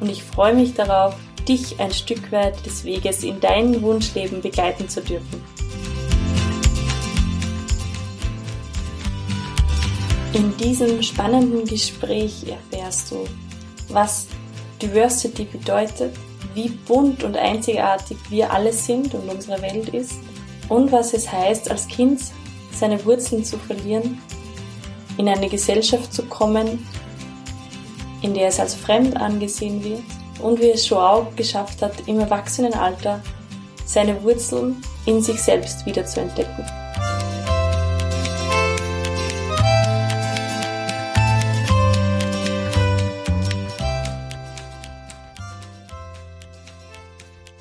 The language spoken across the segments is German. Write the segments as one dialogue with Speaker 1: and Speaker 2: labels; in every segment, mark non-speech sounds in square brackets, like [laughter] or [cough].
Speaker 1: und ich freue mich darauf, dich ein Stück weit des Weges in dein Wunschleben begleiten zu dürfen. In diesem spannenden Gespräch erfährst du, was Diversity bedeutet, wie bunt und einzigartig wir alle sind und unsere Welt ist und was es heißt, als Kind seine Wurzeln zu verlieren, in eine Gesellschaft zu kommen, in der es als fremd angesehen wird und wie es Joao geschafft hat, im Erwachsenenalter seine Wurzeln in sich selbst wieder zu entdecken.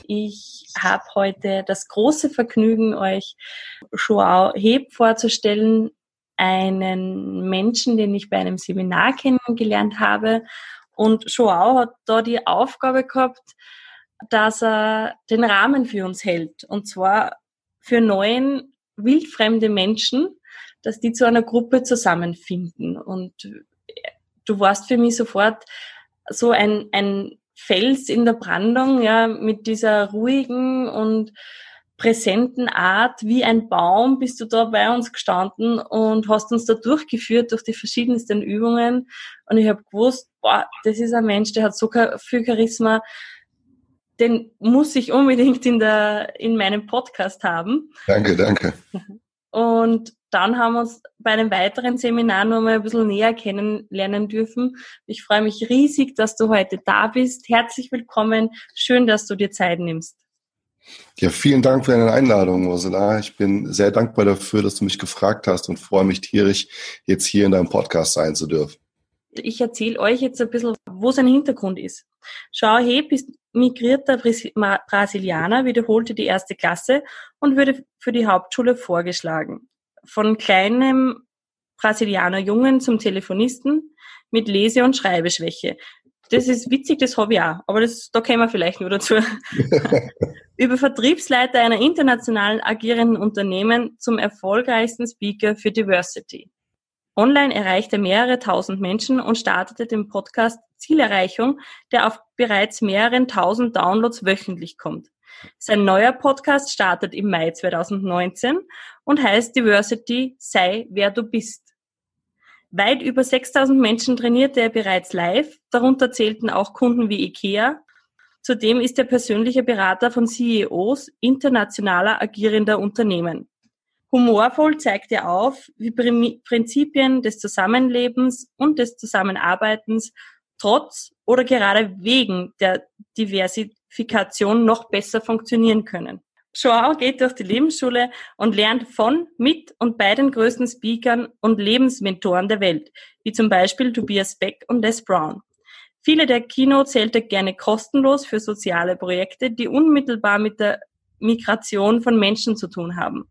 Speaker 1: Ich habe heute das große Vergnügen, euch Joao Heb vorzustellen, einen Menschen, den ich bei einem Seminar kennengelernt habe. Und Joao hat da die Aufgabe gehabt, dass er den Rahmen für uns hält. Und zwar für neun wildfremde Menschen, dass die zu einer Gruppe zusammenfinden. Und du warst für mich sofort so ein, ein Fels in der Brandung, ja, mit dieser ruhigen und präsenten Art wie ein Baum bist du da bei uns gestanden und hast uns da durchgeführt durch die verschiedensten Übungen. Und ich habe gewusst, boah, das ist ein Mensch, der hat so viel Charisma, den muss ich unbedingt in, der, in meinem Podcast haben.
Speaker 2: Danke, danke.
Speaker 1: Und dann haben wir uns bei einem weiteren Seminar noch mal ein bisschen näher kennenlernen dürfen. Ich freue mich riesig, dass du heute da bist. Herzlich willkommen. Schön, dass du dir Zeit nimmst.
Speaker 2: Ja, vielen Dank für deine Einladung, Ursula. Ich bin sehr dankbar dafür, dass du mich gefragt hast und freue mich tierisch, jetzt hier in deinem Podcast sein zu dürfen.
Speaker 1: Ich erzähle euch jetzt ein bisschen, wo sein Hintergrund ist. Schau Heb ist migrierter Brasilianer, wiederholte die erste Klasse und wurde für die Hauptschule vorgeschlagen. Von kleinem Brasilianer Jungen zum Telefonisten mit Lese- und Schreibeschwäche. Das ist witzig, das habe ich auch, aber das, da kommen wir vielleicht nur dazu. [laughs] Über Vertriebsleiter einer international agierenden Unternehmen zum erfolgreichsten Speaker für Diversity. Online erreicht er mehrere tausend Menschen und startete den Podcast Zielerreichung, der auf bereits mehreren tausend Downloads wöchentlich kommt. Sein neuer Podcast startet im Mai 2019 und heißt Diversity sei wer du bist. Weit über 6000 Menschen trainierte er bereits live, darunter zählten auch Kunden wie IKEA. Zudem ist er persönlicher Berater von CEOs internationaler agierender Unternehmen. Humorvoll zeigt er auf, wie Prinzipien des Zusammenlebens und des Zusammenarbeitens trotz oder gerade wegen der Diversifikation noch besser funktionieren können. Joao geht durch die Lebensschule und lernt von, mit und bei den größten Speakern und Lebensmentoren der Welt, wie zum Beispiel Tobias Beck und Les Brown. Viele der Keynotes hält er gerne kostenlos für soziale Projekte, die unmittelbar mit der Migration von Menschen zu tun haben.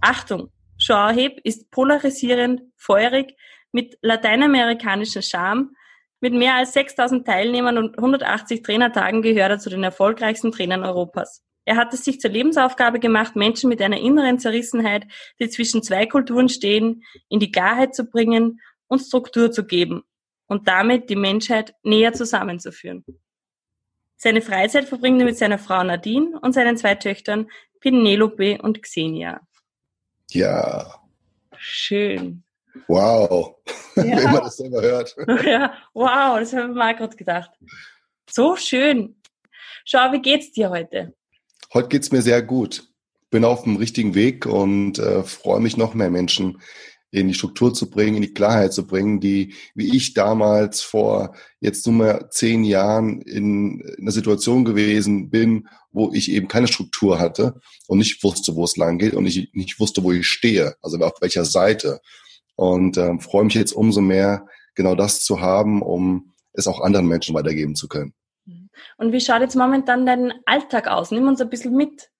Speaker 1: Achtung! Joao Heb ist polarisierend, feurig, mit lateinamerikanischer Charme, mit mehr als 6000 Teilnehmern und 180 Trainertagen gehört er zu den erfolgreichsten Trainern Europas. Er hat es sich zur Lebensaufgabe gemacht, Menschen mit einer inneren Zerrissenheit, die zwischen zwei Kulturen stehen, in die Klarheit zu bringen und Struktur zu geben und damit die Menschheit näher zusammenzuführen. Seine Freizeit verbringt er mit seiner Frau Nadine und seinen zwei Töchtern Penelope und Xenia.
Speaker 2: Ja.
Speaker 1: Schön.
Speaker 2: Wow. Ja. [laughs] Wenn man das selber hört. [laughs]
Speaker 1: Ja, wow, das habe ich mal gerade gedacht. So schön. Schau, wie geht's dir heute?
Speaker 2: Heute geht's mir sehr gut. Bin auf dem richtigen Weg und äh, freue mich, noch mehr Menschen in die Struktur zu bringen, in die Klarheit zu bringen, die, wie ich damals vor jetzt nur mal zehn Jahren in einer Situation gewesen bin, wo ich eben keine Struktur hatte und nicht wusste, wo es lang geht und ich nicht wusste, wo ich stehe, also auf welcher Seite. Und ähm, freue mich jetzt umso mehr, genau das zu haben, um es auch anderen Menschen weitergeben zu können.
Speaker 1: Und wie schaut jetzt momentan dein Alltag aus? Nimm uns ein bisschen mit.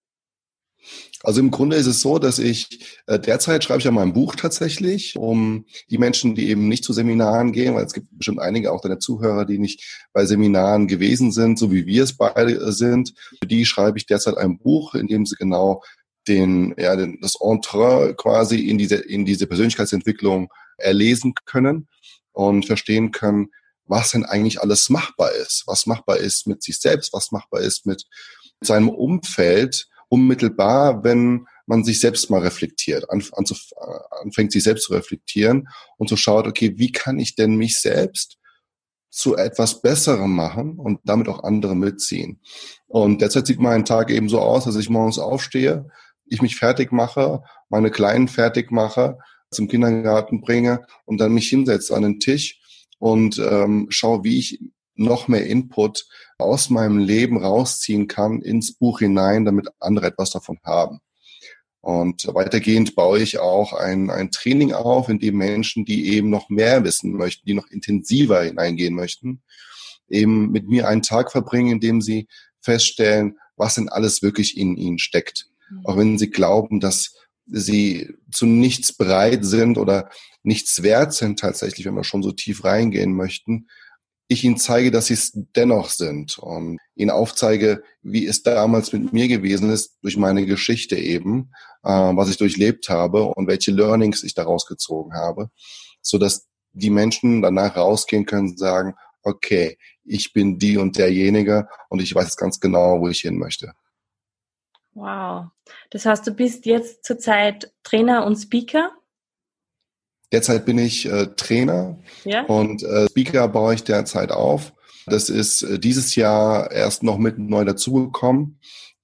Speaker 2: Also im Grunde ist es so, dass ich äh, derzeit schreibe ich ja mein Buch tatsächlich, um die Menschen, die eben nicht zu Seminaren gehen, weil es gibt bestimmt einige auch deiner Zuhörer, die nicht bei Seminaren gewesen sind, so wie wir es beide sind. Für die schreibe ich derzeit ein Buch, in dem sie genau den, ja, den, das Entre quasi in diese, in diese Persönlichkeitsentwicklung erlesen können und verstehen können, was denn eigentlich alles machbar ist, was machbar ist mit sich selbst, was machbar ist mit seinem Umfeld, unmittelbar, wenn man sich selbst mal reflektiert, anfängt sich selbst zu reflektieren und so schaut, okay, wie kann ich denn mich selbst zu etwas Besserem machen und damit auch andere mitziehen. Und derzeit sieht mein Tag eben so aus, dass ich morgens aufstehe, ich mich fertig mache, meine Kleinen fertig mache, zum Kindergarten bringe und dann mich hinsetze an den Tisch und ähm, schaue, wie ich noch mehr Input aus meinem Leben rausziehen kann ins Buch hinein, damit andere etwas davon haben. Und weitergehend baue ich auch ein, ein Training auf, in dem Menschen, die eben noch mehr wissen möchten, die noch intensiver hineingehen möchten, eben mit mir einen Tag verbringen, in dem sie feststellen, was denn alles wirklich in ihnen steckt. Mhm. Auch wenn sie glauben, dass sie zu nichts bereit sind oder nichts wert sind tatsächlich, wenn wir schon so tief reingehen möchten, ich ihnen zeige, dass sie es dennoch sind und ihnen aufzeige, wie es damals mit mir gewesen ist, durch meine Geschichte eben, äh, was ich durchlebt habe und welche Learnings ich daraus gezogen habe, so dass die Menschen danach rausgehen können und sagen, okay, ich bin die und derjenige und ich weiß ganz genau, wo ich hin möchte.
Speaker 1: Wow. Das heißt, du bist jetzt zurzeit Trainer und Speaker
Speaker 2: Derzeit bin ich äh, Trainer ja? und äh, Speaker baue ich derzeit auf. Das ist äh, dieses Jahr erst noch mit neu dazugekommen.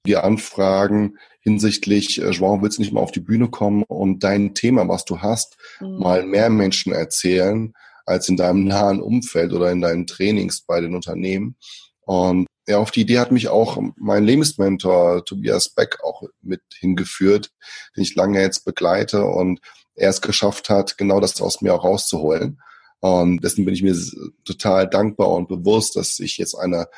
Speaker 2: Die Anfragen hinsichtlich, äh, Joao, willst du nicht mal auf die Bühne kommen und dein Thema, was du hast, mhm. mal mehr Menschen erzählen als in deinem nahen Umfeld oder in deinen Trainings bei den Unternehmen. Und ja, auf die Idee hat mich auch mein Lebensmentor Tobias Beck auch mit hingeführt, den ich lange jetzt begleite und er es geschafft hat, genau das aus mir auch rauszuholen. Und dessen bin ich mir total dankbar und bewusst, dass ich jetzt eine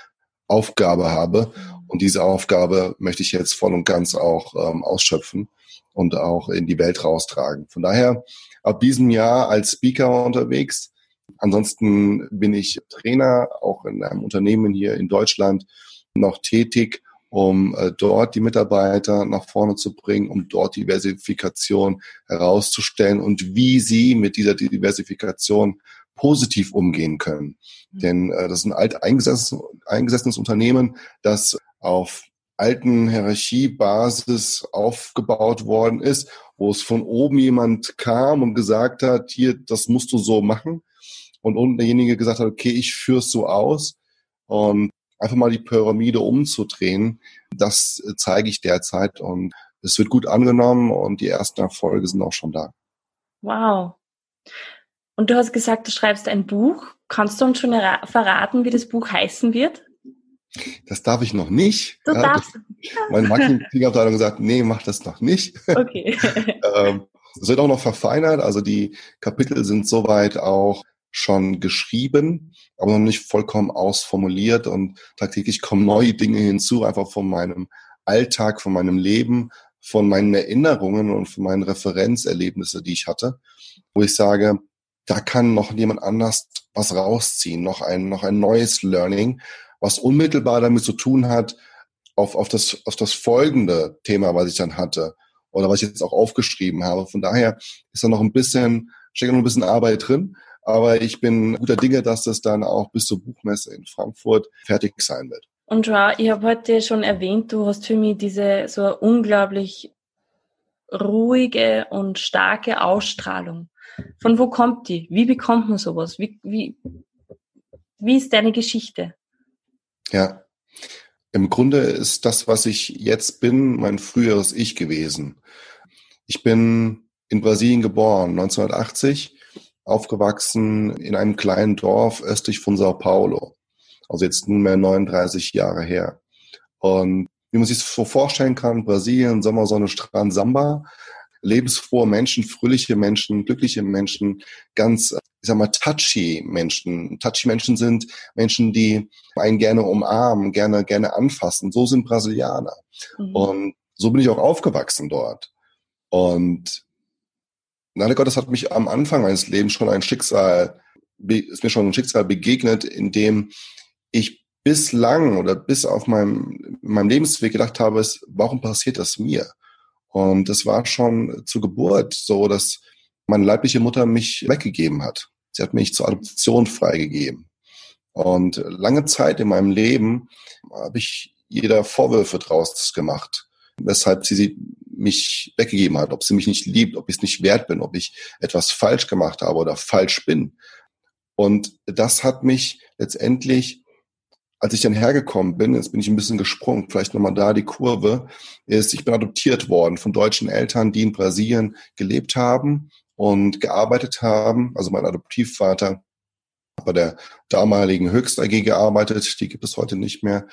Speaker 2: Aufgabe habe. Und diese Aufgabe möchte ich jetzt voll und ganz auch ähm, ausschöpfen und auch in die Welt raustragen. Von daher ab diesem Jahr als Speaker unterwegs. Ansonsten bin ich Trainer, auch in einem Unternehmen hier in Deutschland noch tätig um äh, dort die Mitarbeiter nach vorne zu bringen, um dort Diversifikation herauszustellen und wie sie mit dieser Diversifikation positiv umgehen können. Mhm. Denn äh, das ist ein alt eingesessenes, eingesessenes Unternehmen, das auf alten Hierarchiebasis aufgebaut worden ist, wo es von oben jemand kam und gesagt hat, hier, das musst du so machen. Und unten derjenige gesagt hat, okay, ich führe es so aus. Und einfach mal die Pyramide umzudrehen. Das äh, zeige ich derzeit und es wird gut angenommen und die ersten Erfolge sind auch schon da.
Speaker 1: Wow. Und du hast gesagt, du schreibst ein Buch. Kannst du uns schon verraten, wie das Buch heißen wird?
Speaker 2: Das darf ich noch nicht.
Speaker 1: Du ja, darfst. Das,
Speaker 2: meine Marketingabteilung gesagt, nee, mach das noch nicht.
Speaker 1: Okay. [laughs]
Speaker 2: ähm, es wird auch noch verfeinert. Also die Kapitel sind soweit auch schon geschrieben, aber noch nicht vollkommen ausformuliert und tagtäglich kommen neue Dinge hinzu, einfach von meinem Alltag, von meinem Leben, von meinen Erinnerungen und von meinen Referenzerlebnissen, die ich hatte, wo ich sage, da kann noch jemand anders was rausziehen, noch ein, noch ein neues Learning, was unmittelbar damit zu tun hat, auf, auf, das, auf das folgende Thema, was ich dann hatte oder was ich jetzt auch aufgeschrieben habe. Von daher ist da noch ein bisschen, steckt noch ein bisschen Arbeit drin, aber ich bin guter Dinge, dass das dann auch bis zur Buchmesse in Frankfurt fertig sein wird.
Speaker 1: Und Joao, ich habe heute schon erwähnt, du hast für mich diese so unglaublich ruhige und starke Ausstrahlung. Von wo kommt die? Wie bekommt man sowas? Wie, wie, wie ist deine Geschichte?
Speaker 2: Ja, im Grunde ist das, was ich jetzt bin, mein früheres Ich gewesen. Ich bin in Brasilien geboren, 1980 aufgewachsen in einem kleinen Dorf östlich von Sao Paulo. Also jetzt nunmehr 39 Jahre her. Und wie man sich so vorstellen kann, Brasilien, Sommersonne, Strand, Samba, lebensfrohe Menschen, fröhliche Menschen, glückliche Menschen, ganz ich sag mal, touchy Menschen. Touchy Menschen sind Menschen, die einen gerne umarmen, gerne, gerne anfassen. So sind Brasilianer. Mhm. Und so bin ich auch aufgewachsen dort. Und leider Gottes hat mich am Anfang meines Lebens schon ein Schicksal, ist mir schon ein Schicksal begegnet, in dem ich bislang oder bis auf meinem, meinem Lebensweg gedacht habe, ist, warum passiert das mir? Und das war schon zur Geburt so, dass meine leibliche Mutter mich weggegeben hat. Sie hat mich zur Adoption freigegeben. Und lange Zeit in meinem Leben habe ich jeder Vorwürfe draus gemacht, weshalb sie mich weggegeben hat, ob sie mich nicht liebt, ob ich es nicht wert bin, ob ich etwas falsch gemacht habe oder falsch bin. Und das hat mich letztendlich als ich dann hergekommen bin, jetzt bin ich ein bisschen gesprungen, vielleicht nochmal da die Kurve, ist, ich bin adoptiert worden von deutschen Eltern, die in Brasilien gelebt haben und gearbeitet haben. Also mein Adoptivvater bei der damaligen Höchst AG gearbeitet, die gibt es heute nicht mehr.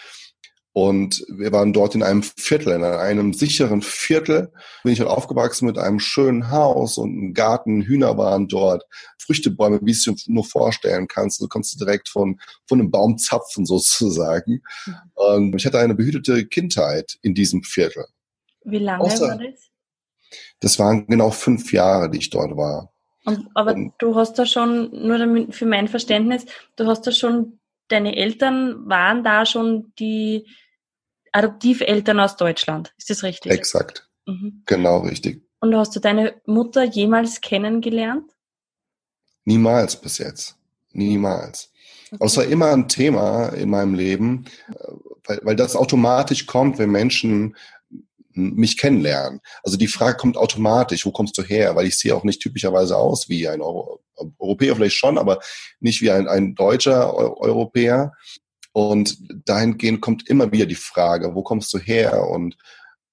Speaker 2: Und wir waren dort in einem Viertel, in einem sicheren Viertel. Bin ich halt aufgewachsen mit einem schönen Haus und einem Garten. Hühner waren dort, Früchtebäume, wie es nur vorstellen kannst. Du kannst direkt von, von einem Baum zapfen [laughs] sozusagen. Und ich hatte eine behütete Kindheit in diesem Viertel.
Speaker 1: Wie lange Außer, war das?
Speaker 2: Das waren genau fünf Jahre, die ich dort war.
Speaker 1: Und, aber und, du hast da schon, nur damit, für mein Verständnis, du hast da schon, deine Eltern waren da schon die, Adoptiveltern aus Deutschland. Ist das richtig?
Speaker 2: Exakt. Mhm. Genau richtig.
Speaker 1: Und hast du deine Mutter jemals kennengelernt?
Speaker 2: Niemals bis jetzt. Niemals. Okay. Außer immer ein Thema in meinem Leben, weil, weil das automatisch kommt, wenn Menschen mich kennenlernen. Also die Frage kommt automatisch, wo kommst du her? Weil ich sehe auch nicht typischerweise aus wie ein Euro Europäer, vielleicht schon, aber nicht wie ein, ein deutscher Europäer. Und dahingehend kommt immer wieder die Frage, wo kommst du her? Und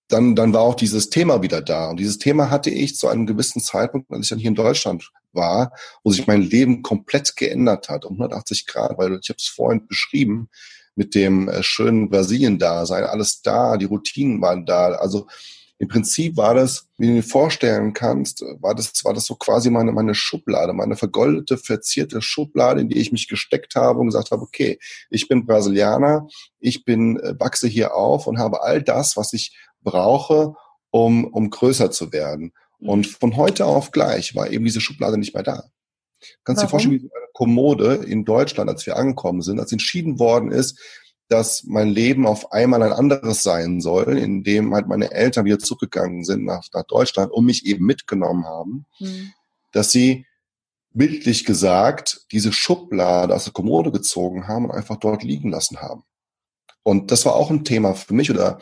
Speaker 2: dann, dann war auch dieses Thema wieder da. Und dieses Thema hatte ich zu einem gewissen Zeitpunkt, als ich dann hier in Deutschland war, wo sich mein Leben komplett geändert hat, um 180 Grad, weil ich habe es vorhin beschrieben, mit dem äh, schönen Brasilien da sein, alles da, die Routinen waren da. Also im Prinzip war das, wie du dir vorstellen kannst, war das, war das so quasi meine, meine Schublade, meine vergoldete, verzierte Schublade, in die ich mich gesteckt habe und gesagt habe, okay, ich bin Brasilianer, ich bin, äh, wachse hier auf und habe all das, was ich brauche, um, um größer zu werden. Mhm. Und von heute auf gleich war eben diese Schublade nicht mehr da. Kannst du dir vorstellen, wie eine Kommode in Deutschland, als wir angekommen sind, als entschieden worden ist, dass mein Leben auf einmal ein anderes sein soll, in dem halt meine Eltern wieder zurückgegangen sind nach, nach Deutschland und mich eben mitgenommen haben, mhm. dass sie bildlich gesagt diese Schublade aus der Kommode gezogen haben und einfach dort liegen lassen haben. Und das war auch ein Thema für mich oder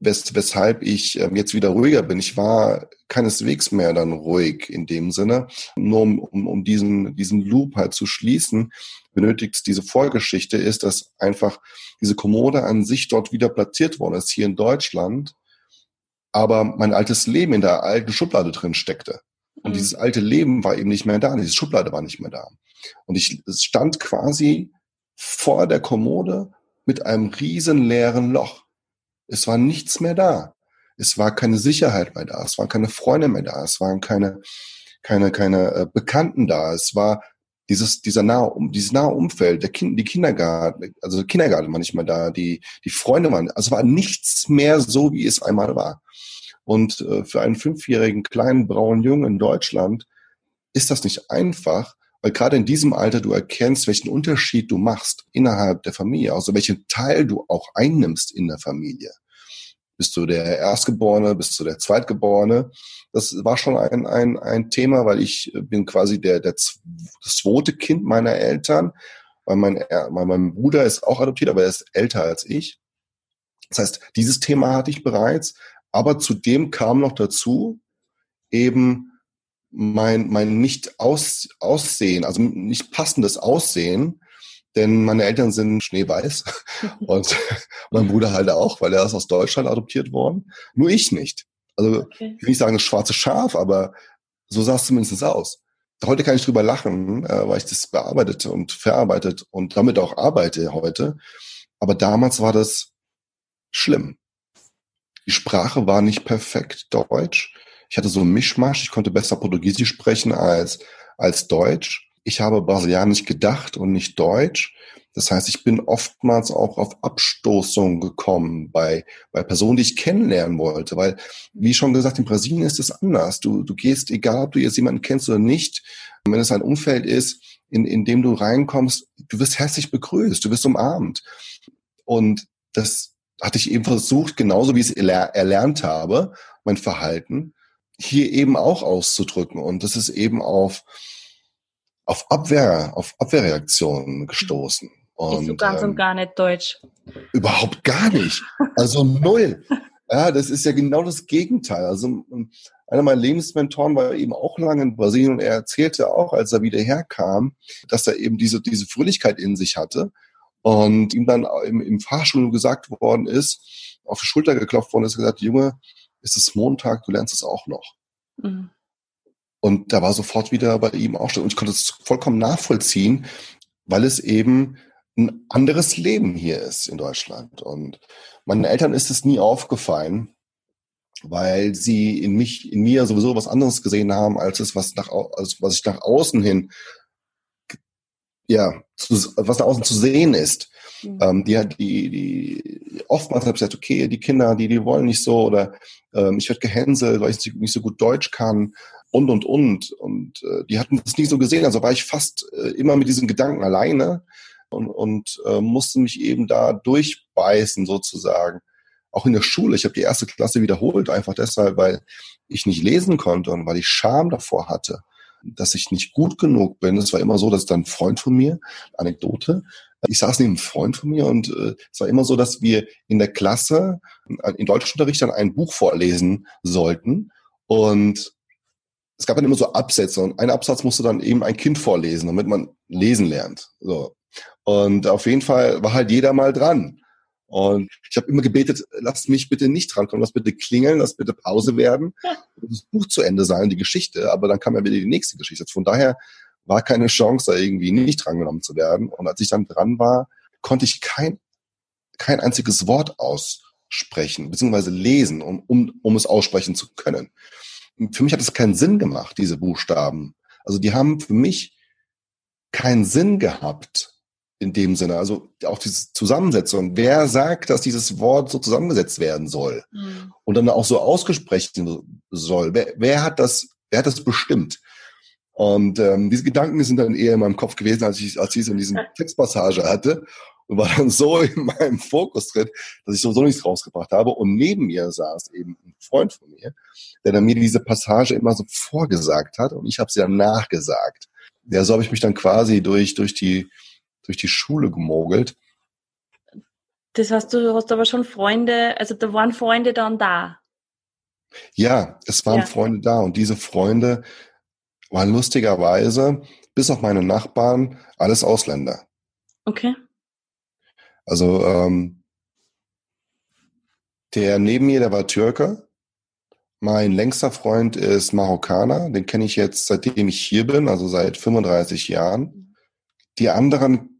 Speaker 2: wes weshalb ich ähm, jetzt wieder ruhiger bin. Ich war keineswegs mehr dann ruhig in dem Sinne. Nur um, um, um diesen, diesen Loop halt zu schließen, benötigt diese Vorgeschichte ist, dass einfach diese Kommode an sich dort wieder platziert worden ist, hier in Deutschland, aber mein altes Leben in der alten Schublade drin steckte. Und mhm. dieses alte Leben war eben nicht mehr da, diese Schublade war nicht mehr da. Und ich stand quasi vor der Kommode mit einem riesen leeren Loch. Es war nichts mehr da. Es war keine Sicherheit mehr da. Es waren keine Freunde mehr da. Es waren keine, keine, keine äh, Bekannten da. Es war dieses, dieser nahe, dieses nahe Umfeld, der kind, die Kindergarten, also der Kindergarten war nicht mehr da, die, die Freunde waren, also war nichts mehr so, wie es einmal war. Und äh, für einen fünfjährigen kleinen braunen Jungen in Deutschland ist das nicht einfach, weil gerade in diesem Alter du erkennst, welchen Unterschied du machst innerhalb der Familie, also welchen Teil du auch einnimmst in der Familie. Bist du der Erstgeborene, bist du der Zweitgeborene? Das war schon ein, ein, ein Thema, weil ich bin quasi der, der, das zweite Kind meiner Eltern, weil mein, weil mein Bruder ist auch adoptiert, aber er ist älter als ich. Das heißt, dieses Thema hatte ich bereits, aber zudem kam noch dazu eben mein, mein nicht aus, Aussehen, also nicht passendes Aussehen, denn meine Eltern sind schneeweiß [laughs] und mein Bruder halt auch, weil er ist aus Deutschland adoptiert worden. Nur ich nicht. Also okay. ich will nicht sagen das schwarze Schaf, aber so sah es zumindest aus. Heute kann ich drüber lachen, äh, weil ich das bearbeitet und verarbeitet und damit auch arbeite heute. Aber damals war das schlimm. Die Sprache war nicht perfekt Deutsch. Ich hatte so einen Mischmasch. Ich konnte besser Portugiesisch sprechen als, als Deutsch. Ich habe Brasilianisch gedacht und nicht Deutsch. Das heißt, ich bin oftmals auch auf Abstoßung gekommen bei, bei Personen, die ich kennenlernen wollte. Weil, wie schon gesagt, in Brasilien ist es anders. Du, du gehst, egal ob du jetzt jemanden kennst oder nicht, wenn es ein Umfeld ist, in, in dem du reinkommst, du wirst herzlich begrüßt, du wirst umarmt. Und das hatte ich eben versucht, genauso wie ich es erlernt habe, mein Verhalten, hier eben auch auszudrücken. Und das ist eben auf, auf Abwehr, auf Abwehrreaktionen gestoßen.
Speaker 1: Und, so ganz ähm, und gar nicht deutsch.
Speaker 2: Überhaupt gar nicht. Also null. [laughs] ja, das ist ja genau das Gegenteil. Also einer meiner Lebensmentoren war eben auch lange in Brasilien und er erzählte auch, als er wieder herkam, dass er eben diese, diese Fröhlichkeit in sich hatte und ihm dann im, im Fahrstuhl gesagt worden ist, auf die Schulter geklopft worden ist, gesagt, Junge, es ist Montag, du lernst es auch noch. Mhm. Und da war sofort wieder bei ihm auch schon. Und ich konnte es vollkommen nachvollziehen, weil es eben ein anderes Leben hier ist in Deutschland. Und meinen Eltern ist es nie aufgefallen, weil sie in mich, in mir sowieso was anderes gesehen haben, als es, was nach, als was ich nach außen hin, ja, zu, was nach außen zu sehen ist. Mhm. Ähm, die, die, die, oftmals habe ich gesagt, okay, die Kinder, die, die wollen nicht so oder ähm, ich werde gehänselt, weil ich nicht so gut Deutsch kann und, und, und. Und äh, die hatten das nie so gesehen. Also war ich fast äh, immer mit diesen Gedanken alleine und, und äh, musste mich eben da durchbeißen sozusagen. Auch in der Schule. Ich habe die erste Klasse wiederholt, einfach deshalb, weil ich nicht lesen konnte und weil ich Scham davor hatte, dass ich nicht gut genug bin. Es war immer so, dass dann ein Freund von mir, Anekdote, ich saß neben einem Freund von mir und äh, es war immer so, dass wir in der Klasse äh, in Deutschunterricht dann ein Buch vorlesen sollten und es gab dann immer so Absätze und ein Absatz musste dann eben ein Kind vorlesen, damit man lesen lernt. So. Und auf jeden Fall war halt jeder mal dran. Und ich habe immer gebetet, lasst mich bitte nicht drankommen, lass bitte klingeln, lass bitte Pause werden, das Buch zu Ende sein, die Geschichte. Aber dann kam ja wieder die nächste Geschichte. Von daher war keine Chance, da irgendwie nicht drangenommen zu werden. Und als ich dann dran war, konnte ich kein, kein einziges Wort aussprechen, beziehungsweise lesen, um, um, um es aussprechen zu können. für mich hat es keinen Sinn gemacht, diese Buchstaben. Also die haben für mich keinen Sinn gehabt in dem Sinne. Also auch diese Zusammensetzung. Wer sagt, dass dieses Wort so zusammengesetzt werden soll mhm. und dann auch so ausgesprochen soll? Wer, wer hat das? Wer hat das bestimmt? Und ähm, diese Gedanken sind dann eher in meinem Kopf gewesen, als ich, als ich so in diesem [laughs] Textpassage hatte und war dann so in meinem Fokus drin, dass ich sowieso nichts rausgebracht habe. Und neben mir saß eben ein Freund von mir, der dann mir diese Passage immer so vorgesagt hat und ich habe sie dann nachgesagt. Ja, so habe ich mich dann quasi durch, durch die durch die Schule gemogelt.
Speaker 1: Das heißt, du hast aber schon Freunde, also da waren Freunde dann da.
Speaker 2: Ja, es waren ja. Freunde da und diese Freunde waren lustigerweise, bis auf meine Nachbarn, alles Ausländer.
Speaker 1: Okay.
Speaker 2: Also ähm, der neben mir, der war Türke. Mein längster Freund ist Marokkaner. Den kenne ich jetzt, seitdem ich hier bin, also seit 35 Jahren. Die anderen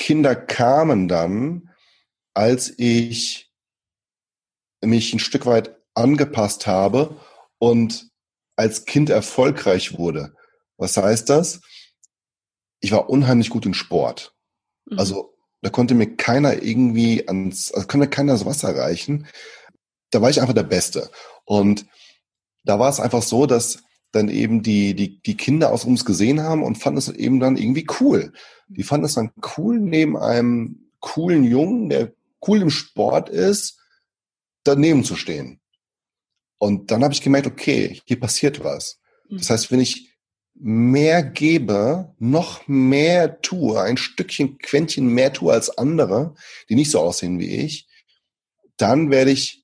Speaker 2: Kinder kamen dann, als ich mich ein Stück weit angepasst habe und als Kind erfolgreich wurde. Was heißt das? Ich war unheimlich gut in Sport. Mhm. Also da konnte mir keiner irgendwie ans, also konnte keiner das Wasser reichen. Da war ich einfach der Beste. Und da war es einfach so, dass dann eben die, die, die Kinder aus uns gesehen haben und fanden es eben dann irgendwie cool. Die fanden es dann cool, neben einem coolen Jungen, der cool im Sport ist, daneben zu stehen. Und dann habe ich gemerkt, okay, hier passiert was. Das heißt, wenn ich mehr gebe, noch mehr tue, ein Stückchen, Quäntchen mehr tue als andere, die nicht so aussehen wie ich, dann werde ich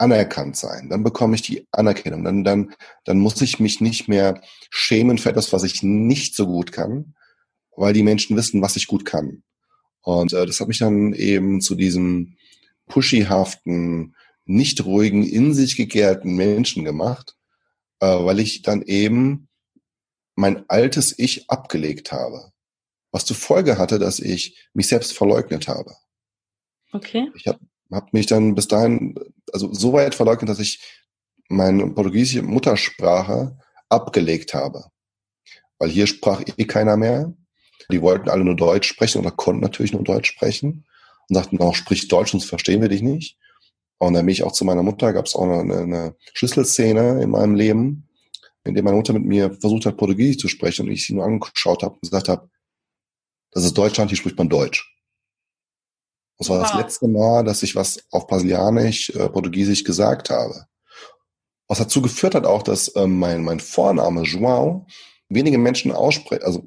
Speaker 2: anerkannt sein. Dann bekomme ich die Anerkennung. Dann, dann, dann muss ich mich nicht mehr schämen für etwas, was ich nicht so gut kann, weil die Menschen wissen, was ich gut kann. Und äh, das hat mich dann eben zu diesem pushyhaften, nicht ruhigen, in sich gekehrten Menschen gemacht, äh, weil ich dann eben mein altes Ich abgelegt habe. Was zur Folge hatte, dass ich mich selbst verleugnet habe.
Speaker 1: Okay.
Speaker 2: Ich habe habe mich dann bis dahin, also so weit verleugnet, dass ich meine portugiesische Muttersprache abgelegt habe. Weil hier sprach eh keiner mehr. Die wollten alle nur Deutsch sprechen oder konnten natürlich nur Deutsch sprechen und sagten, auch sprich Deutsch, sonst verstehen wir dich nicht. Und dann bin ich auch zu meiner Mutter, gab es auch eine, eine Schlüsselszene in meinem Leben, in der meine Mutter mit mir versucht hat, Portugiesisch zu sprechen und ich sie nur angeschaut habe und gesagt habe, das ist Deutschland, hier spricht man Deutsch. Das war wow. das letzte Mal, dass ich was auf Brasilianisch, äh, Portugiesisch gesagt habe. Was dazu geführt hat auch, dass ähm, mein, mein Vorname João wenige Menschen aussprechen, also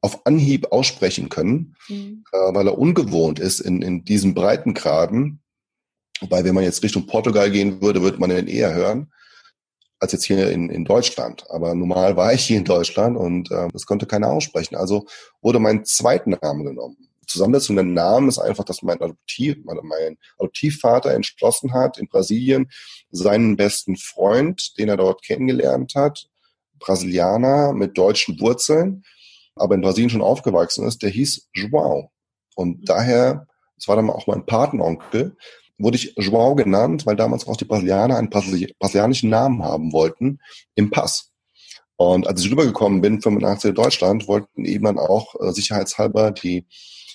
Speaker 2: auf Anhieb aussprechen können, mhm. äh, weil er ungewohnt ist in, in diesen Breitengraden. Wobei, wenn man jetzt Richtung Portugal gehen würde, würde man ihn eher hören als jetzt hier in, in Deutschland. Aber normal war ich hier in Deutschland und äh, das konnte keiner aussprechen. Also wurde mein zweiten Name genommen. Zusammensetzung der Namen ist einfach, dass mein, Adoptiv, mein Adoptivvater entschlossen hat, in Brasilien seinen besten Freund, den er dort kennengelernt hat, Brasilianer mit deutschen Wurzeln, aber in Brasilien schon aufgewachsen ist, der hieß João. Und daher, das war dann auch mein Patenonkel, wurde ich João genannt, weil damals auch die Brasilianer einen brasilianischen Namen haben wollten im Pass. Und als ich rübergekommen bin, 85 in Deutschland, wollten eben dann auch äh, sicherheitshalber die,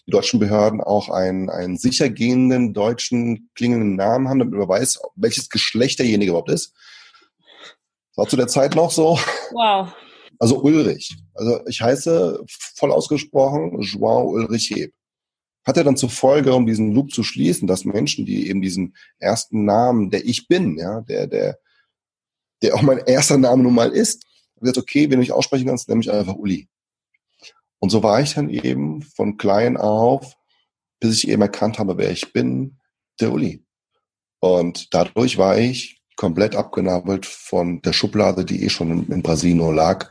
Speaker 2: die deutschen Behörden auch einen, einen sicher gehenden deutschen klingenden Namen haben, damit man weiß, welches Geschlecht derjenige überhaupt ist. Das war zu der Zeit noch so.
Speaker 1: Wow.
Speaker 2: Also Ulrich. Also ich heiße voll ausgesprochen João Ulrich Heb. Hat er dann zur Folge, um diesen Loop zu schließen, dass Menschen, die eben diesen ersten Namen, der ich bin, ja, der, der, der auch mein erster Name nun mal ist, gesagt, okay, wenn du mich aussprechen kannst, nenne ich einfach Uli. Und so war ich dann eben von klein auf, bis ich eben erkannt habe, wer ich bin, der Uli. Und dadurch war ich komplett abgenabelt von der Schublade, die eh schon in, Brasilien lag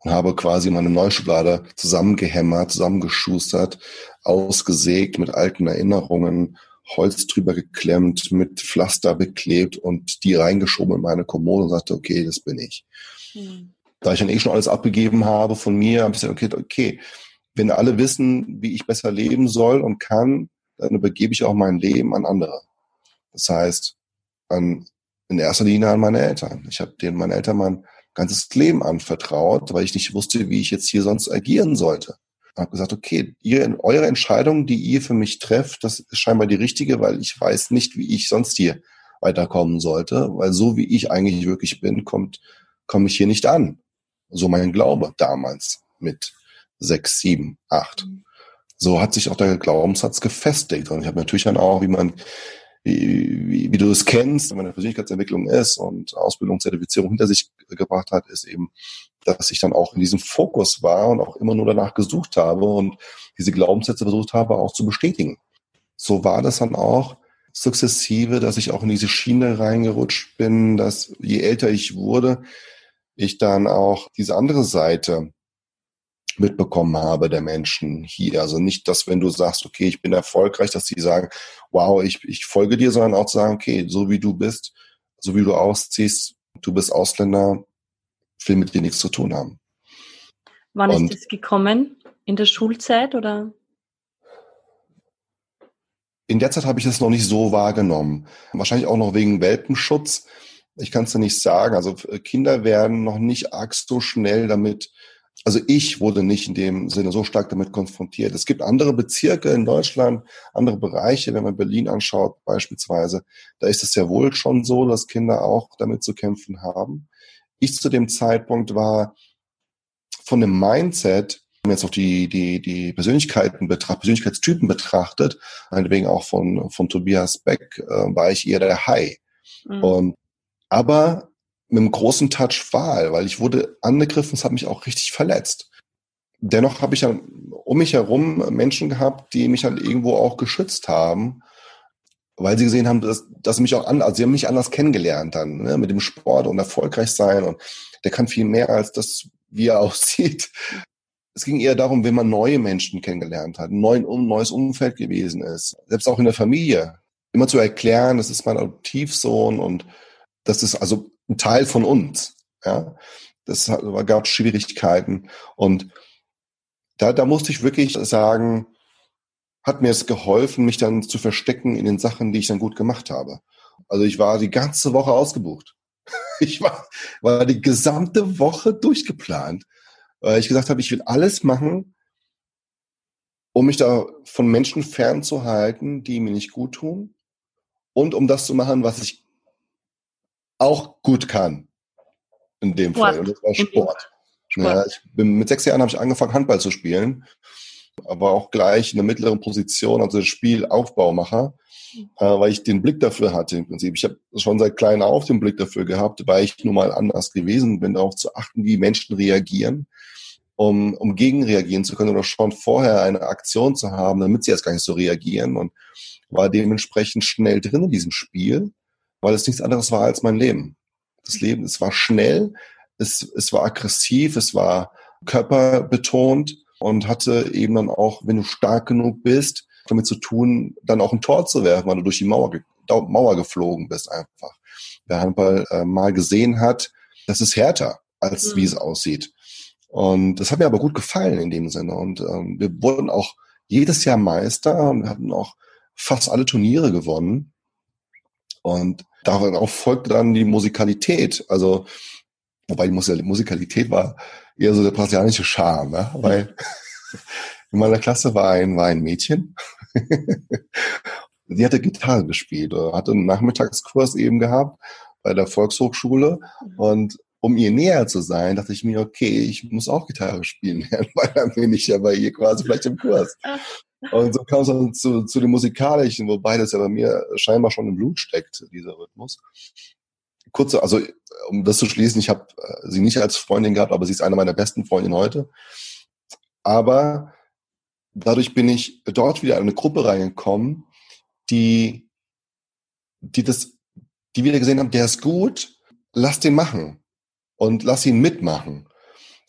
Speaker 2: und habe quasi meine neue Schublade zusammengehämmert, zusammengeschustert, ausgesägt mit alten Erinnerungen, Holz drüber geklemmt, mit Pflaster beklebt und die reingeschoben in meine Kommode und sagte, okay, das bin ich. Mhm. Da ich dann eh schon alles abgegeben habe von mir, habe ich gesagt, okay, okay, wenn alle wissen, wie ich besser leben soll und kann, dann übergebe ich auch mein Leben an andere. Das heißt, an, in erster Linie an meine Eltern. Ich habe denen meine Eltern mein ganzes Leben anvertraut, weil ich nicht wusste, wie ich jetzt hier sonst agieren sollte. Ich habe gesagt, okay, ihr, eure Entscheidung, die ihr für mich trefft, das ist scheinbar die richtige, weil ich weiß nicht, wie ich sonst hier weiterkommen sollte, weil so wie ich eigentlich wirklich bin, kommt, komme ich hier nicht an. So mein Glaube damals mit sechs, sieben, acht. Mhm. So hat sich auch der Glaubenssatz gefestigt. Und ich habe natürlich dann auch, wie man wie, wie, wie du es kennst, wenn man in der Persönlichkeitsentwicklung ist und Ausbildung, Zertifizierung hinter sich gebracht hat, ist eben, dass ich dann auch in diesem Fokus war und auch immer nur danach gesucht habe und diese Glaubenssätze versucht habe auch zu bestätigen. So war das dann auch sukzessive, dass ich auch in diese Schiene reingerutscht bin, dass je älter ich wurde, ich dann auch diese andere Seite mitbekommen habe der Menschen hier. Also nicht, dass wenn du sagst, okay, ich bin erfolgreich, dass sie sagen, wow, ich, ich folge dir, sondern auch sagen, okay, so wie du bist, so wie du ausziehst, du bist Ausländer, will mit dir nichts zu tun haben.
Speaker 1: Wann Und ist das gekommen? In der Schulzeit oder?
Speaker 2: In der Zeit habe ich das noch nicht so wahrgenommen. Wahrscheinlich auch noch wegen Welpenschutz. Ich kann es dir nicht sagen. Also Kinder werden noch nicht arg so schnell damit also ich wurde nicht in dem Sinne so stark damit konfrontiert. Es gibt andere Bezirke in Deutschland, andere Bereiche, wenn man Berlin anschaut beispielsweise, da ist es ja wohl schon so, dass Kinder auch damit zu kämpfen haben. Ich zu dem Zeitpunkt war von dem Mindset, wenn man jetzt auch die, die, die Persönlichkeiten betrachtet, Persönlichkeitstypen betrachtet, meinetwegen auch von, von Tobias Beck, äh, war ich eher der High. Mhm. Und, aber mit einem großen Touch Wahl, weil ich wurde angegriffen, es hat mich auch richtig verletzt. Dennoch habe ich dann um mich herum Menschen gehabt, die mich dann irgendwo auch geschützt haben, weil sie gesehen haben, dass, dass mich auch anders, also sie haben mich anders kennengelernt dann, ne, mit dem Sport und erfolgreich sein und der kann viel mehr als das, wie er [laughs] aussieht. Es ging eher darum, wenn man neue Menschen kennengelernt hat, ein neues Umfeld gewesen ist, selbst auch in der Familie, immer zu erklären, das ist mein Adoptivsohn und das ist also ein Teil von uns. Ja, das gab Schwierigkeiten und da, da musste ich wirklich sagen, hat mir es geholfen, mich dann zu verstecken in den Sachen, die ich dann gut gemacht habe. Also ich war die ganze Woche ausgebucht. [laughs] Ich war, war die gesamte Woche durchgeplant, weil ich gesagt habe, ich will alles machen, um mich da von Menschen fernzuhalten, die mir nicht gut tun und um das zu machen, was ich auch gut kann. In dem Sport. Fall. Und das war Sport. Sport. Ja, ich bin, mit sechs Jahren habe ich angefangen, Handball zu spielen, aber auch gleich in der mittleren Position, also Spielaufbaumacher, äh, weil ich den Blick dafür hatte im Prinzip. Ich habe schon seit klein auf den Blick dafür gehabt, weil ich nun mal anders gewesen bin, darauf zu achten, wie Menschen reagieren, um, um gegenreagieren zu können oder schon vorher eine Aktion zu haben, damit sie erst gar nicht so reagieren und war dementsprechend schnell drin in diesem Spiel, weil es nichts anderes war als mein Leben. Das Leben, es war schnell, es, es war aggressiv, es war körperbetont und hatte eben dann auch, wenn du stark genug bist, damit zu tun, dann auch ein Tor zu werfen, weil du durch die Mauer, Mauer geflogen bist einfach. Wer Handball äh, mal gesehen hat, das ist härter, als mhm. wie es aussieht. Und das hat mir aber gut gefallen in dem Sinne. Und ähm, wir wurden auch jedes Jahr Meister und hatten auch fast alle Turniere gewonnen. Und darauf folgte dann die Musikalität. Also, wobei die Musikalität war eher so der brasilianische Charme, ne? weil [laughs] in meiner Klasse war ein, war ein Mädchen. [laughs] die hatte Gitarre gespielt, hatte einen Nachmittagskurs eben gehabt bei der Volkshochschule mhm. und um ihr näher zu sein, dachte ich mir, okay, ich muss auch Gitarre spielen lernen, [laughs] weil dann bin ich ja bei ihr quasi vielleicht im Kurs. Und so kam es dann zu, zu dem Musikalischen, wobei das ja bei mir scheinbar schon im Blut steckt, dieser Rhythmus. Kurze, also um das zu schließen, ich habe äh, sie nicht als Freundin gehabt, aber sie ist eine meiner besten Freundinnen heute. Aber dadurch bin ich dort wieder in eine Gruppe reingekommen, die, die das, die wieder gesehen haben, der ist gut, lass den machen und lass ihn mitmachen.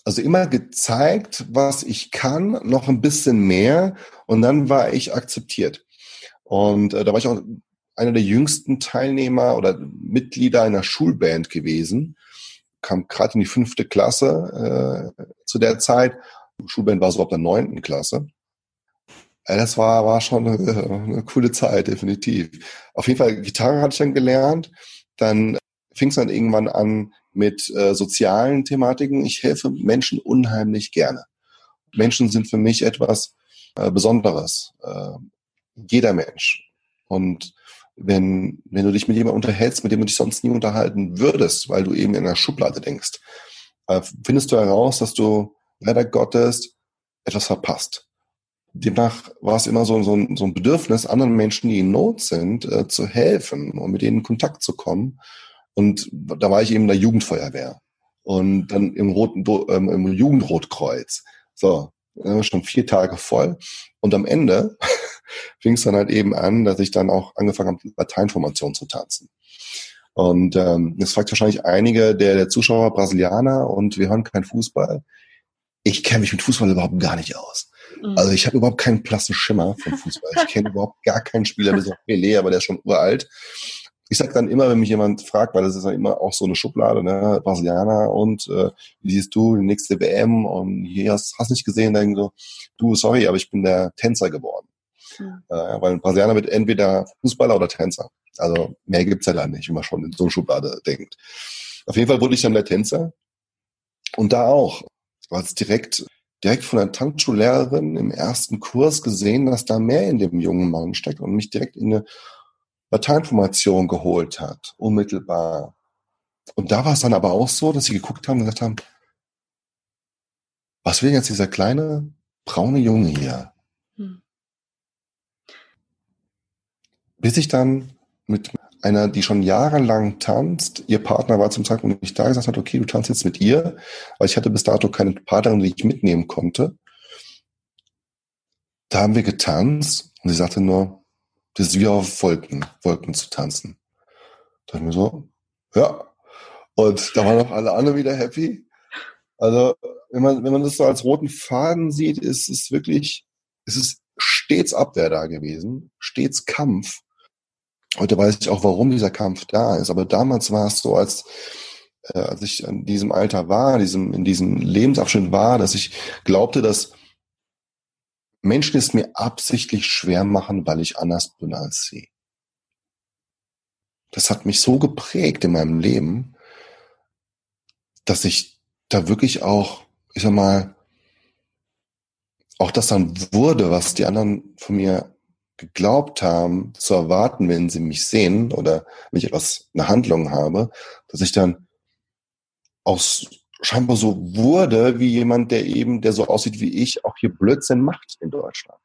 Speaker 2: Also immer gezeigt, was ich kann, noch ein bisschen mehr und dann war ich akzeptiert. Und äh, da war ich auch einer der jüngsten Teilnehmer oder Mitglieder einer Schulband gewesen. Kam gerade in die fünfte Klasse äh, zu der Zeit. Schulband war so ab der neunten Klasse. Ja, das war, war schon eine, [laughs] eine coole Zeit, definitiv. Auf jeden Fall, Gitarre hatte ich dann gelernt. Dann fing es dann irgendwann an, mit äh, sozialen Thematiken. Ich helfe Menschen unheimlich gerne. Menschen sind für mich etwas äh, Besonderes. Äh, jeder Mensch. Und wenn, wenn du dich mit jemandem unterhältst, mit dem du dich sonst nie unterhalten würdest, weil du eben in einer Schublade denkst, äh, findest du heraus, dass du leider Gottes etwas verpasst. Demnach war es immer so, so, ein, so ein Bedürfnis, anderen Menschen, die in Not sind, äh, zu helfen und mit denen in Kontakt zu kommen und da war ich eben in der Jugendfeuerwehr und dann im, Roten, ähm, im Jugendrotkreuz. So, schon vier Tage voll. Und am Ende [laughs] fing es dann halt eben an, dass ich dann auch angefangen habe, Lateinformation zu tanzen. Und ähm, das fragt wahrscheinlich einige der, der Zuschauer Brasilianer und wir hören keinen Fußball. Ich kenne mich mit Fußball überhaupt gar nicht aus. Mhm. Also ich habe überhaupt keinen blassen Schimmer von Fußball. Ich kenne [laughs] überhaupt gar keinen Spieler, bis auf Pelé, aber der ist schon uralt ich sage dann immer, wenn mich jemand fragt, weil das ist ja immer auch so eine Schublade, ne, Brasilianer und äh, wie siehst du die nächste WM und hier hast, hast nicht gesehen, dann so, du, sorry, aber ich bin der Tänzer geworden. Mhm. Äh, weil ein Brasilianer wird entweder Fußballer oder Tänzer. Also mehr gibt's ja da nicht, wenn man schon in so eine Schublade denkt. Auf jeden Fall wurde ich dann der Tänzer und da auch, war es direkt direkt von der Tanzschullehrerin im ersten Kurs gesehen, dass da mehr in dem jungen Mann steckt und mich direkt in eine Dateiinformation geholt hat, unmittelbar. Und da war es dann aber auch so, dass sie geguckt haben und gesagt haben, was will jetzt dieser kleine braune Junge hier? Hm. Bis ich dann mit einer, die schon jahrelang tanzt, ihr Partner war zum Zeitpunkt nicht da, gesagt hat, okay, du tanzt jetzt mit ihr, weil ich hatte bis dato keine Partnerin, die ich mitnehmen konnte. Da haben wir getanzt und sie sagte nur, das ist wie auf Wolken, Wolken zu tanzen. Da dachte ich mir so, ja. Und da waren auch alle anderen wieder happy. Also, wenn man, wenn man das so als roten Faden sieht, ist es wirklich, ist es stets Abwehr da gewesen, stets Kampf. Heute weiß ich auch, warum dieser Kampf da ist. Aber damals war es so, als, äh, als ich in diesem Alter war, diesem, in diesem Lebensabschnitt war, dass ich glaubte, dass Menschen es mir absichtlich schwer machen, weil ich anders bin als sie. Das hat mich so geprägt in meinem Leben, dass ich da wirklich auch, ich sag mal, auch das dann wurde, was die anderen von mir geglaubt haben, zu erwarten, wenn sie mich sehen oder wenn ich etwas, eine Handlung habe, dass ich dann aus scheinbar so wurde wie jemand, der eben, der so aussieht wie ich, auch hier Blödsinn macht in Deutschland.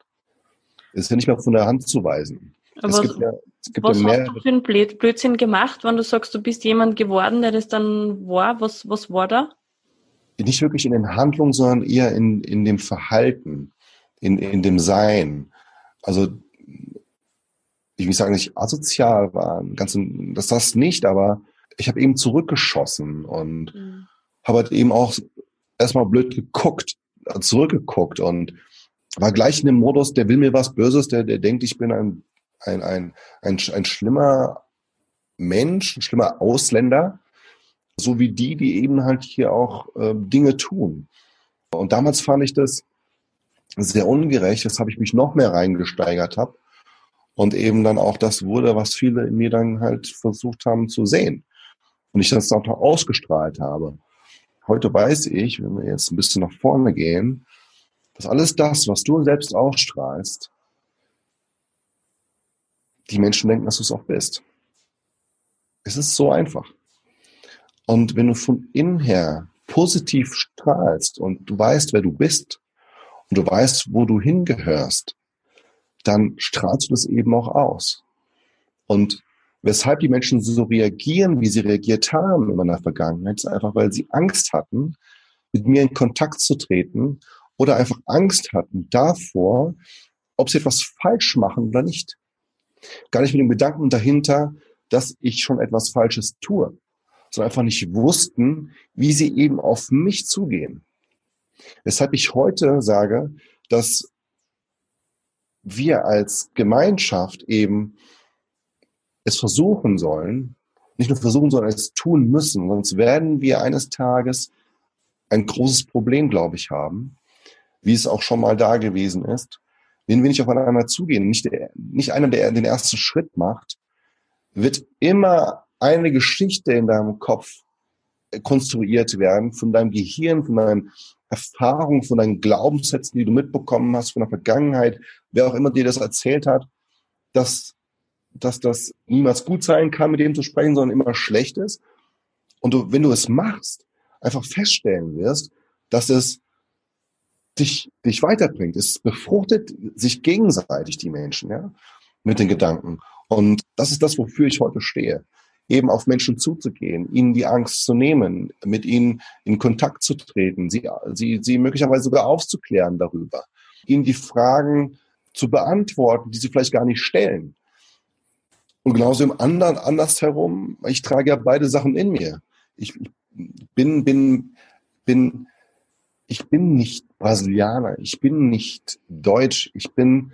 Speaker 2: Das ist ja nicht mehr von der Hand zu weisen.
Speaker 1: Aber es gibt ja, es gibt was ja mehr, hast du für einen Blödsinn gemacht, wenn du sagst, du bist jemand geworden, der das dann war? Was, was war da?
Speaker 2: Nicht wirklich in den Handlungen, sondern eher in, in dem Verhalten, in, in dem Sein. Also, ich will sagen, nicht asozial war, ganz, das das nicht, aber ich habe eben zurückgeschossen und mhm. Habe halt eben auch erstmal blöd geguckt, zurückgeguckt und war gleich in dem Modus, der will mir was Böses, der, der denkt, ich bin ein, ein, ein, ein, ein schlimmer Mensch, ein schlimmer Ausländer, so wie die, die eben halt hier auch äh, Dinge tun. Und damals fand ich das sehr ungerecht, weshalb ich mich noch mehr reingesteigert habe und eben dann auch das wurde, was viele in mir dann halt versucht haben zu sehen und ich das auch ausgestrahlt habe. Heute weiß ich, wenn wir jetzt ein bisschen nach vorne gehen, dass alles das, was du selbst ausstrahlst, die Menschen denken, dass du es auch bist. Es ist so einfach. Und wenn du von innen her positiv strahlst und du weißt, wer du bist und du weißt, wo du hingehörst, dann strahlst du das eben auch aus. Und weshalb die Menschen so reagieren, wie sie reagiert haben in meiner Vergangenheit, ist einfach, weil sie Angst hatten, mit mir in Kontakt zu treten oder einfach Angst hatten davor, ob sie etwas falsch machen oder nicht. Gar nicht mit dem Gedanken dahinter, dass ich schon etwas Falsches tue, sondern einfach nicht wussten, wie sie eben auf mich zugehen. Weshalb ich heute sage, dass wir als Gemeinschaft eben es versuchen sollen, nicht nur versuchen, sondern es tun müssen, sonst werden wir eines Tages ein großes Problem, glaube ich, haben, wie es auch schon mal da gewesen ist, wenn wir nicht aufeinander zugehen, nicht, der, nicht einer, der den ersten Schritt macht, wird immer eine Geschichte in deinem Kopf konstruiert werden, von deinem Gehirn, von deinen Erfahrungen, von deinen Glaubenssätzen, die du mitbekommen hast, von der Vergangenheit, wer auch immer dir das erzählt hat, dass, dass das niemals gut sein kann, mit dem zu sprechen, sondern immer schlecht ist. Und du, wenn du es machst, einfach feststellen wirst, dass es dich, dich weiterbringt. Es befruchtet sich gegenseitig die Menschen, ja, mit den Gedanken. Und das ist das, wofür ich heute stehe. Eben auf Menschen zuzugehen, ihnen die Angst zu nehmen, mit ihnen in Kontakt zu treten, sie, sie, sie möglicherweise sogar aufzuklären darüber, ihnen die Fragen zu beantworten, die sie vielleicht gar nicht stellen. Und genauso im anderen, andersherum, ich trage ja beide Sachen in mir. Ich, bin, bin, bin ich bin nicht Brasilianer, ich bin nicht Deutsch, ich bin,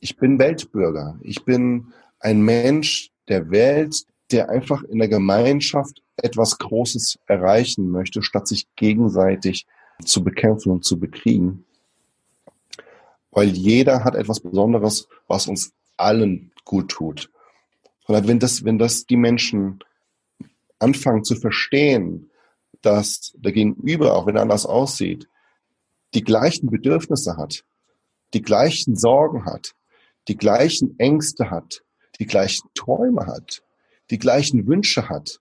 Speaker 2: ich bin Weltbürger. Ich bin ein Mensch der Welt, der einfach in der Gemeinschaft etwas Großes erreichen möchte, statt sich gegenseitig zu bekämpfen und zu bekriegen. Weil jeder hat etwas Besonderes, was uns allen gut tut. Und wenn das, wenn das die Menschen anfangen zu verstehen, dass der Gegenüber, auch wenn er anders aussieht, die gleichen Bedürfnisse hat, die gleichen Sorgen hat, die gleichen Ängste hat, die gleichen Träume hat, die gleichen Wünsche hat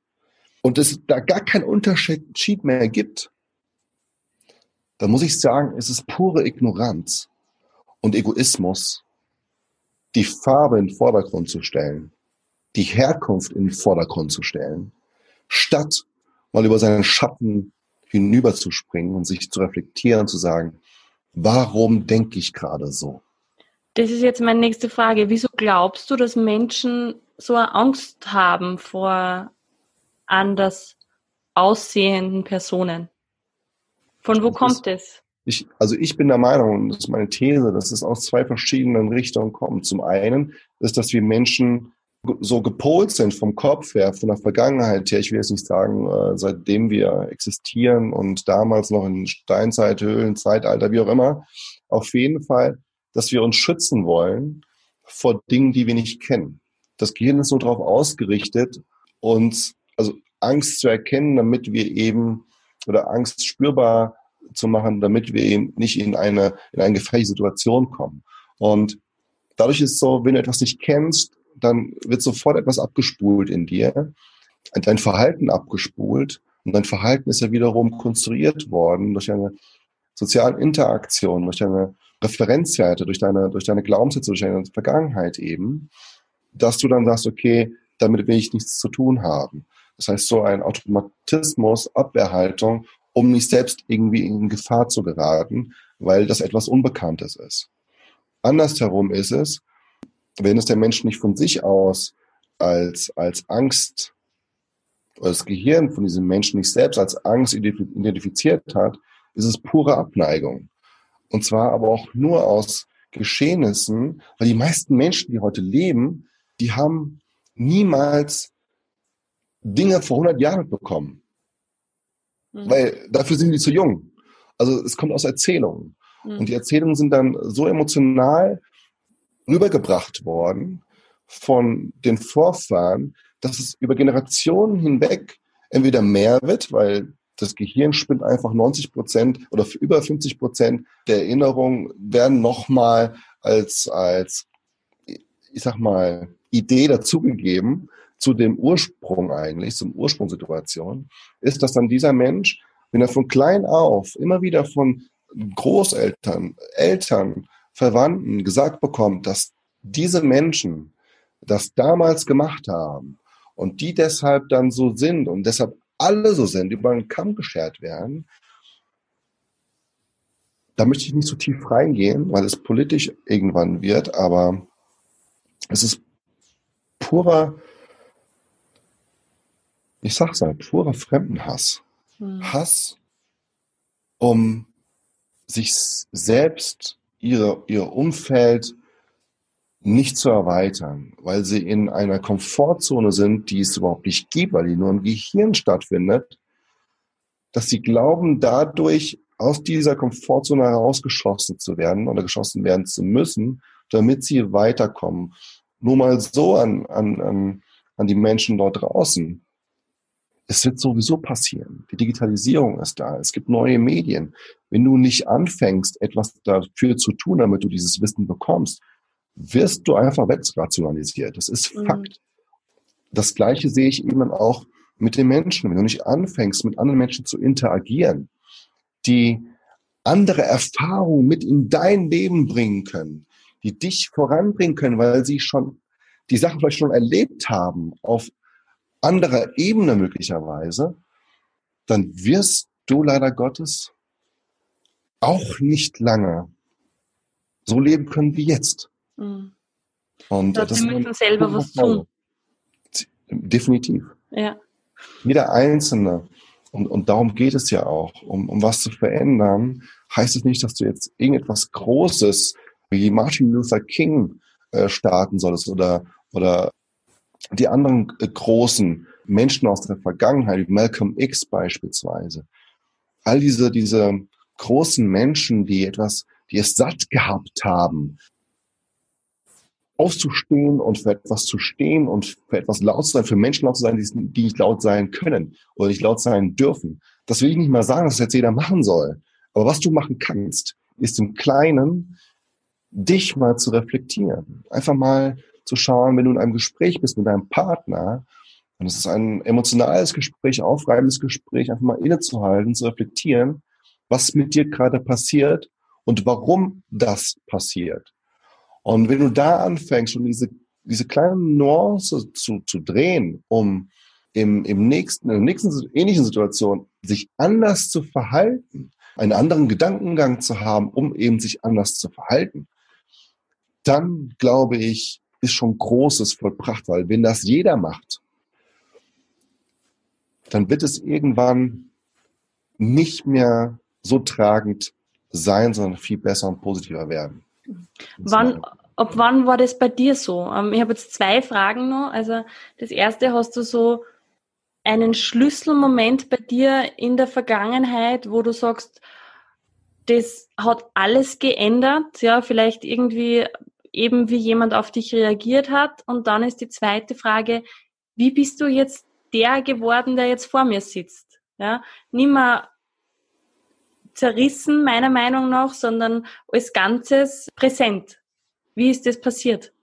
Speaker 2: und es da gar keinen Unterschied mehr gibt, dann muss ich sagen, es ist pure Ignoranz und Egoismus, die Farbe in den Vordergrund zu stellen, die Herkunft in den Vordergrund zu stellen, statt mal über seinen Schatten hinüberzuspringen und sich zu reflektieren und zu sagen, warum denke ich gerade so?
Speaker 1: Das ist jetzt meine nächste Frage. Wieso glaubst du, dass Menschen so eine Angst haben vor anders aussehenden Personen? Von wo das kommt es?
Speaker 2: Ich, also ich bin der Meinung, das ist meine These, dass es aus zwei verschiedenen Richtungen kommt. Zum einen ist, dass wir Menschen so gepolt sind vom Kopf her, von der Vergangenheit her, ich will jetzt nicht sagen, äh, seitdem wir existieren und damals noch in Steinzeit, Höhlen, Zeitalter, wie auch immer, auf jeden Fall, dass wir uns schützen wollen vor Dingen, die wir nicht kennen. Das Gehirn ist so darauf ausgerichtet, uns also Angst zu erkennen, damit wir eben oder Angst spürbar zu machen, damit wir eben nicht in eine, in eine gefährliche Situation kommen. Und dadurch ist es so, wenn du etwas nicht kennst, dann wird sofort etwas abgespult in dir, dein Verhalten abgespult. Und dein Verhalten ist ja wiederum konstruiert worden durch eine soziale Interaktion, durch deine Referenzwerte, durch deine, durch deine Glaubenssätze, durch deine Vergangenheit eben, dass du dann sagst, okay, damit will ich nichts zu tun haben. Das heißt, so ein Automatismus, Abwehrhaltung, um nicht selbst irgendwie in Gefahr zu geraten, weil das etwas Unbekanntes ist. Andersherum ist es, wenn es der Mensch nicht von sich aus als, als Angst oder das Gehirn von diesem Menschen nicht selbst als Angst identifiziert hat, ist es pure Abneigung. Und zwar aber auch nur aus Geschehnissen, weil die meisten Menschen, die heute leben, die haben niemals Dinge vor 100 Jahren bekommen. Mhm. Weil dafür sind die zu jung. Also es kommt aus Erzählungen. Mhm. Und die Erzählungen sind dann so emotional rübergebracht worden von den Vorfahren, dass es über Generationen hinweg entweder mehr wird, weil das Gehirn spinnt einfach 90 Prozent oder über 50 Prozent der Erinnerungen werden nochmal als, als, ich sag mal, Idee dazugegeben zu dem Ursprung eigentlich, zum Ursprungssituation, ist, dass dann dieser Mensch, wenn er von klein auf immer wieder von Großeltern, Eltern, Verwandten gesagt bekommt, dass diese Menschen das damals gemacht haben und die deshalb dann so sind und deshalb alle so sind, über einen Kamm geschert werden, da möchte ich nicht so tief reingehen, weil es politisch irgendwann wird, aber es ist purer, ich sag's mal, purer Fremdenhass. Hm. Hass, um sich selbst, ihre, ihr Umfeld nicht zu erweitern, weil sie in einer Komfortzone sind, die es überhaupt nicht gibt, weil die nur im Gehirn stattfindet, dass sie glauben, dadurch aus dieser Komfortzone herausgeschossen zu werden oder geschossen werden zu müssen, damit sie weiterkommen. Nur mal so an, an, an, an die Menschen dort draußen. Es wird sowieso passieren. Die Digitalisierung ist da. Es gibt neue Medien. Wenn du nicht anfängst, etwas dafür zu tun, damit du dieses Wissen bekommst, wirst du einfach wegrationalisiert. Das ist mhm. Fakt. Das Gleiche sehe ich eben auch mit den Menschen. Wenn du nicht anfängst, mit anderen Menschen zu interagieren, die andere Erfahrungen mit in dein Leben bringen können, die dich voranbringen können, weil sie schon die Sachen vielleicht schon erlebt haben auf anderer Ebene möglicherweise, dann wirst du leider Gottes auch nicht lange so leben können wie jetzt. Mhm. Und
Speaker 1: das wir müssen selber was tun.
Speaker 2: Definitiv.
Speaker 1: Ja.
Speaker 2: Jeder Einzelne. Und, und darum geht es ja auch. Um, um was zu verändern, heißt es nicht, dass du jetzt irgendetwas Großes wie Martin Luther King äh, starten solltest oder, oder die anderen äh, großen Menschen aus der Vergangenheit, wie Malcolm X beispielsweise. All diese, diese großen Menschen, die etwas, die es satt gehabt haben, aufzustehen und für etwas zu stehen und für etwas laut zu sein, für Menschen laut zu sein, die nicht laut sein können oder nicht laut sein dürfen. Das will ich nicht mal sagen, dass das jetzt jeder machen soll. Aber was du machen kannst, ist im Kleinen dich mal zu reflektieren. Einfach mal zu schauen, wenn du in einem Gespräch bist mit deinem Partner, und es ist ein emotionales Gespräch, aufreibendes Gespräch, einfach mal innezuhalten, zu reflektieren, was mit dir gerade passiert und warum das passiert. Und wenn du da anfängst, um diese, diese kleine Nuance zu, zu drehen, um im, im nächsten, in der nächsten ähnlichen Situation sich anders zu verhalten, einen anderen Gedankengang zu haben, um eben sich anders zu verhalten, dann glaube ich, ist schon Großes vollbracht, weil wenn das jeder macht, dann wird es irgendwann nicht mehr so tragend sein, sondern viel besser und positiver werden.
Speaker 1: Wann, ab wann war das bei dir so? Ähm, ich habe jetzt zwei Fragen noch. Also das erste, hast du so einen Schlüsselmoment bei dir in der Vergangenheit, wo du sagst, das hat alles geändert, ja, vielleicht irgendwie eben wie jemand auf dich reagiert hat. Und dann ist die zweite Frage, wie bist du jetzt der geworden, der jetzt vor mir sitzt? Ja, nicht mehr zerrissen, meiner Meinung nach, sondern als Ganzes präsent. Wie ist das passiert?